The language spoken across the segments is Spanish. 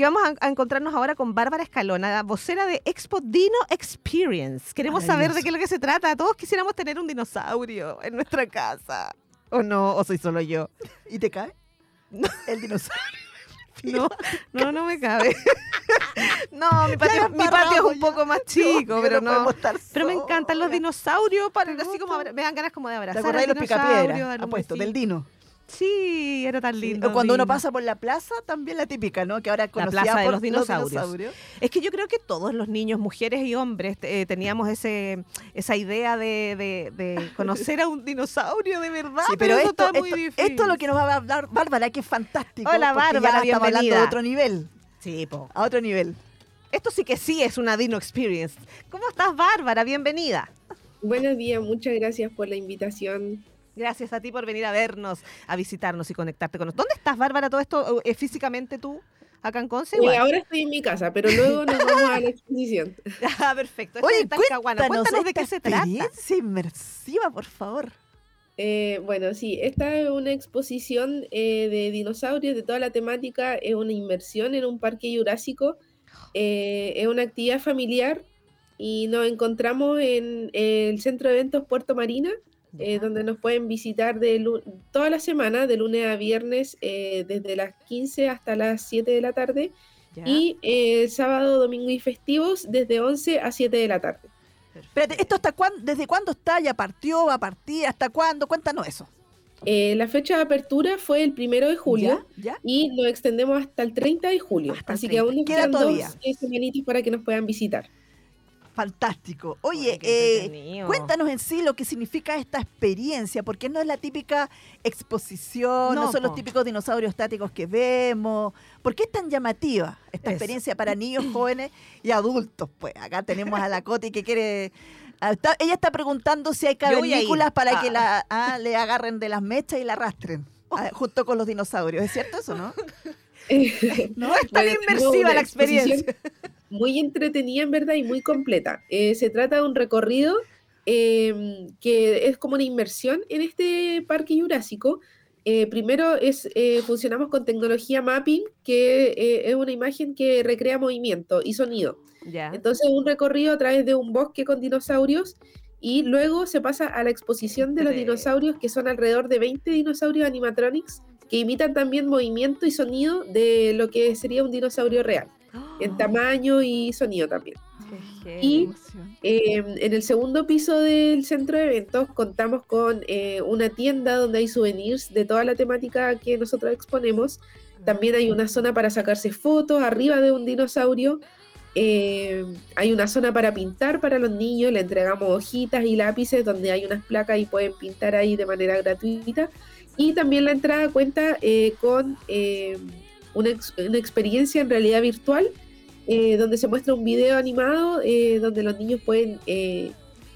que vamos a, a encontrarnos ahora con Bárbara Escalona, vocera de Expo Dino Experience. Queremos saber de qué es lo que se trata. Todos quisiéramos tener un dinosaurio en nuestra casa. ¿O no? ¿O soy solo yo? ¿Y te cae? El dinosaurio. No, no, no me cabe. no, mi patio, mi patio es un ya. poco más chico, No, pero no no. Pero me encantan los dinosaurios, para, ¿Te así como me dan ganas como de ¿Te abrazar de al los dinosaurio, Apuesto, del. Dino. Sí, era tan lindo. O cuando uno pasa por la plaza, también la típica, ¿no? Que ahora es La plaza de por los dinosaurios. Es que yo creo que todos los niños, mujeres y hombres, eh, teníamos ese, esa idea de, de- de conocer a un dinosaurio de verdad, Sí, pero, esto, está muy esto, difícil. esto es lo que nos va a hablar Bárbara, que es fantástico. Hola, porque ya Bárbara, estamos hablando de bienvenida. otro nivel. Sí, po. A otro nivel. Esto sí que sí es una Dino Experience. ¿Cómo estás, Bárbara? Bienvenida. Buenos días, muchas gracias por la invitación. Gracias a ti por venir a vernos, a visitarnos y conectarte con nosotros. ¿Dónde estás, Bárbara, todo esto eh, físicamente tú? ¿Acá en Conce? Eh, ahora estoy en mi casa, pero luego nos vamos a la exposición. Ah, perfecto. Oye, es cuéntanos, Cuéntanos de qué se trata. experiencia inmersiva, por favor. Eh, bueno, sí, esta es una exposición eh, de dinosaurios de toda la temática, es una inmersión en un parque jurásico, eh, es una actividad familiar y nos encontramos en el centro de eventos Puerto Marina, eh, donde nos pueden visitar de toda la semana, de lunes a viernes, eh, desde las 15 hasta las 7 de la tarde, Ya. y eh, sábado, domingo y festivos desde 11 a 7 de la tarde. Espérate, ¿esto hasta cuándo, desde cuándo está? ¿Ya partió? ¿Va a partir? ¿Hasta cuándo? Cuéntanos eso. Eh, la fecha de apertura fue el primero de julio ¿Ya? ¿Ya? y nos extendemos hasta el 30 de julio. Hasta Así que aún nos Queda quedan dos semanitas para que nos puedan visitar. Fantástico. Oye, eh, cuéntanos en sí lo que significa esta experiencia, porque no es la típica exposición, no, No, son los típicos dinosaurios estáticos que vemos. ¿Por qué es tan llamativa esta Eso. experiencia para niños, jóvenes y adultos? Pues acá tenemos a la Coti que quiere... ah, está- ella está preguntando si hay cavernícolas para Ah. que la ah, le agarren de las mechas y la arrastren. ah, junto con los dinosaurios. ¿Es cierto eso, no? No es tan Bueno, inmersiva la experiencia. Muy entretenida en verdad y muy completa. Eh, se trata de un recorrido eh, que es como una inmersión en este parque jurásico. Eh, primero es, eh, funcionamos con tecnología mapping, que es una imagen que recrea movimiento y sonido. Ya. Entonces, un recorrido a través de un bosque con dinosaurios y luego se pasa a la exposición de los dinosaurios, que son alrededor de 20 dinosaurios animatronics que imitan también movimiento y sonido de lo que sería un dinosaurio real, en tamaño y sonido también. Y-. Eh, en el segundo piso del centro de eventos contamos con eh, una tienda donde hay souvenirs de toda la temática que nosotros exponemos. También hay una zona para sacarse fotos arriba de un dinosaurio. Eh, hay una zona para pintar para los niños. Le entregamos hojitas y lápices donde hay unas placas y pueden pintar ahí de manera gratuita. Y también la entrada cuenta eh, con una, ex- una experiencia en realidad virtual eh, donde se muestra un video animado eh, donde los niños pueden eh,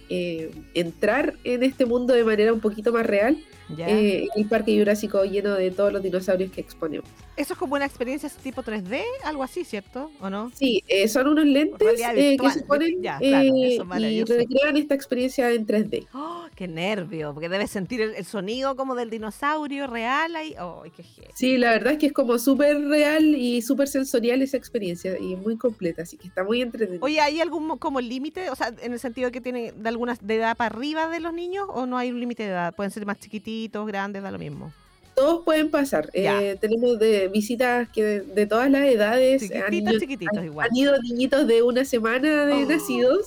eh, entrar en este mundo de manera un poquito más real eh, el parque jurásico lleno de todos los dinosaurios que exponemos. Eso es como una experiencia tipo 3D, algo así, ¿cierto? ¿O no? Sí, son unos lentes que se ponen ya, claro, y recrean esta experiencia en 3D. ¡Oh, ¡Qué nervio! Porque debes sentir el, el sonido como del dinosaurio real ahí. ¡Ay, qué! Sí, la verdad es que es como súper real y súper sensorial esa experiencia y muy completa, así que está muy entretenido. Oye, ¿hay algún mo- como límite? O sea, en el sentido que tienen de alguna de edad para arriba de los niños o no hay un límite de edad? Pueden ser más chiquititos, grandes, da lo mismo. Todos pueden pasar. Eh, tenemos de visitas que de, de todas las edades. han Chiquititos, ido- chiquititos han- igual. Han ido niñitos de una semana de Oh. nacidos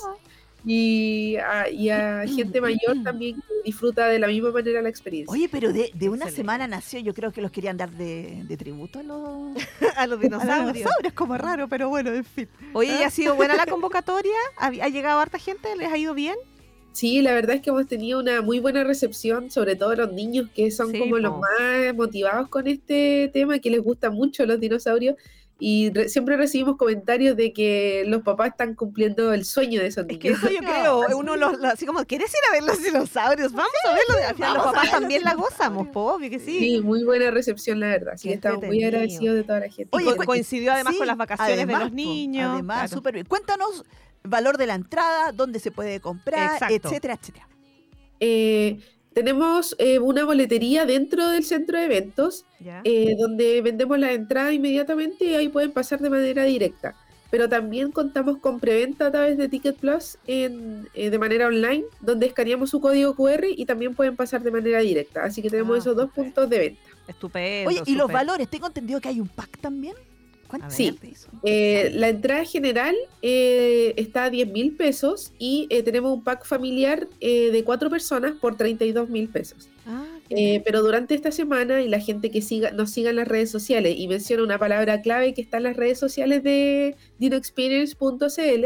y a, y a gente mayor también que disfruta de la misma manera la experiencia. Oye, pero de, de una Excelente. semana nació, yo creo que los querían dar de, de tributo a los, a los a los dinosaurios. dinosaurios, como raro, pero bueno, en fin. Oye, ¿y ha sido buena la convocatoria? ¿Ha, ha llegado harta gente? ¿Les ha ido bien? Sí, la verdad es que hemos tenido una muy buena recepción, sobre todo los niños que son Sí, como los más motivados con este tema, que les gustan mucho los dinosaurios. Y re- siempre recibimos comentarios de que los papás están cumpliendo el sueño de esos Es que eso yo creo, uno los, así como, ¿quieres ir a ver los dinosaurios? Vamos a verlos. Al final los papás también los la gozamos, po, obvio que sí. Sí, muy buena recepción, la verdad. Así que estamos muy agradecidos de toda la gente. Y Oye, co- coincidió además Sí, con las vacaciones además, de los niños. Además, claro. súper bien. Cuéntanos valor de la entrada, dónde se puede comprar, Exacto. etcétera, etcétera. Eh, Tenemos eh, una boletería dentro del centro de eventos, eh, donde vendemos la entrada inmediatamente y ahí pueden pasar de manera directa. Pero también contamos con preventa a través de Ticket Plus en, eh, de manera online, donde escaneamos su código QR y también pueden pasar de manera directa. Así que tenemos Ah, esos dos puntos de venta. Estupendo. Oye, ¿y los valores? Tengo entendido que hay un pack también. ¿Cuánto A Sí. Eh, la entrada general eh, está a 10 mil pesos y eh, tenemos un pack familiar eh, de cuatro personas por 32 mil pesos. Ah, Eh, pero durante esta semana y la gente que siga, nos siga en las redes sociales y menciona una palabra clave que está en las redes sociales de dinoexperience.cl,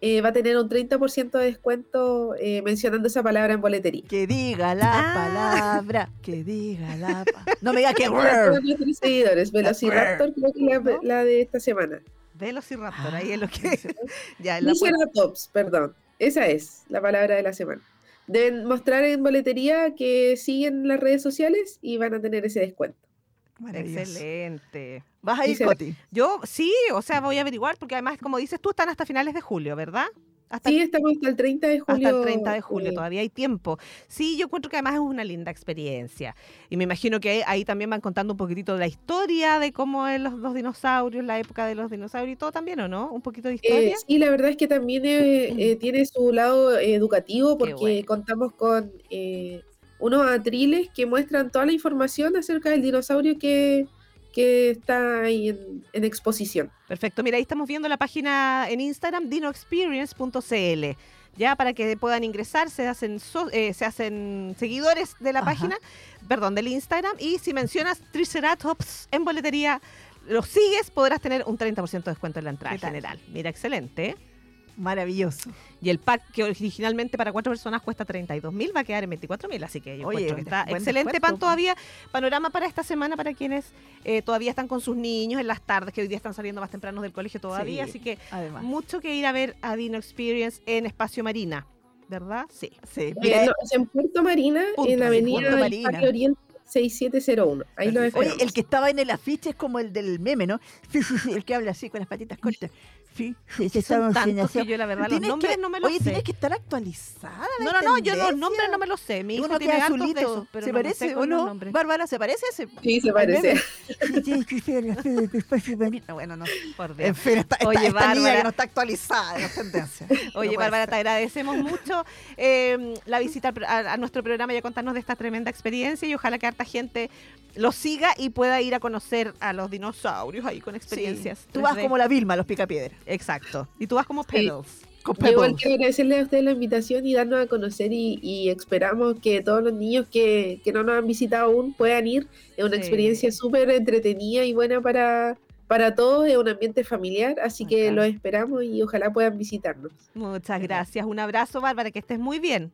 eh, va a tener un 30% de descuento eh, mencionando esa palabra en boletería. Que diga la Ah. palabra, que diga la pa- No me diga que nuestros seguidores, Velociraptor creo que la, ¿No? la de esta semana. Velociraptor, ahí es lo Ah, que. ya, en la pu- Triceratops, perdón. Esa es la palabra de la semana. Deben mostrar en boletería que siguen las redes sociales y van a tener ese descuento. Maravilloso. Excelente. Vas a ir, Coti. Yo sí, o sea, voy a averiguar, porque además, como dices tú, están hasta finales de julio, ¿verdad? Hasta, Sí, estamos hasta el 30 de julio. hasta el 30 de julio, eh, todavía hay tiempo. Sí, yo encuentro que además es una linda experiencia. Y me imagino que ahí también van contando un poquitito de la historia de cómo es los, los dinosaurios, la época de los dinosaurios y todo también, ¿o no? Un poquito de Eh, historia. sí, la verdad es que también eh, eh, tiene su lado eh, educativo porque bueno. contamos con eh, unos atriles que muestran toda la información acerca del dinosaurio que, que está ahí en, en exposición. Perfecto, mira, ahí estamos viendo la página en Instagram, dinoexperience.cl. Ya para que puedan ingresar, se hacen, so- eh, se hacen seguidores de la Ajá. página, perdón, del Instagram. Y si mencionas Triceratops en boletería, los sigues, podrás tener un 30% de descuento en la entrada general. Mira, excelente. ¿eh? Maravilloso. Y el pack que originalmente para cuatro personas cuesta 32 mil va a quedar en 24 mil. Así que yo Oye, que está excelente descuento, pan todavía. Panorama para esta semana para quienes eh, todavía están con sus niños en las tardes, que hoy día están saliendo más tempranos del colegio todavía. Sí. Así que Además. mucho que ir a ver a Dino Experience en Espacio Marina, ¿verdad? Sí. Sí. Mira, no, es en Puerto Marina, Punto, en la avenida Marina. Parque Oriente 6701. Ahí lo. Oye, el que estaba en el afiche es como el del meme, ¿no? El que habla así con las patitas cortas. Sí, estamos en yo la verdad los Tienes nombres que- no me los Oye, sé. tienes que estar actualizada. No, no, no, yo los nombres no me los sé. Mi hijo Uno tiene hartos de azulito. esos, pero ¿Se no parece sé o no? Bárbara, ¿se parece ese? Sí, se parece. Bueno, no. Por Dios. En fin, esta, Oye, esta niña Bárbara. que no está actualizada en las tendencias. Oye, No Bárbara, ser. te agradecemos mucho eh, la visita a, a nuestro programa y a contarnos de esta tremenda experiencia y ojalá que harta gente lo siga y pueda ir a conocer a los dinosaurios ahí con experiencias. Sí, Tú vas 3D. como la Vilma, los picapiedras. Exacto. Y tú vas como Sí. Pedals. Con Yo igual quiero agradecerle a ustedes la invitación y darnos a conocer y, y esperamos que todos los niños que, que no nos han visitado aún puedan ir. Es una Sí. experiencia súper entretenida y buena para, para todos, es un ambiente familiar, así que los esperamos y ojalá puedan visitarnos. Muchas gracias. Un abrazo, Bárbara, que estés muy bien.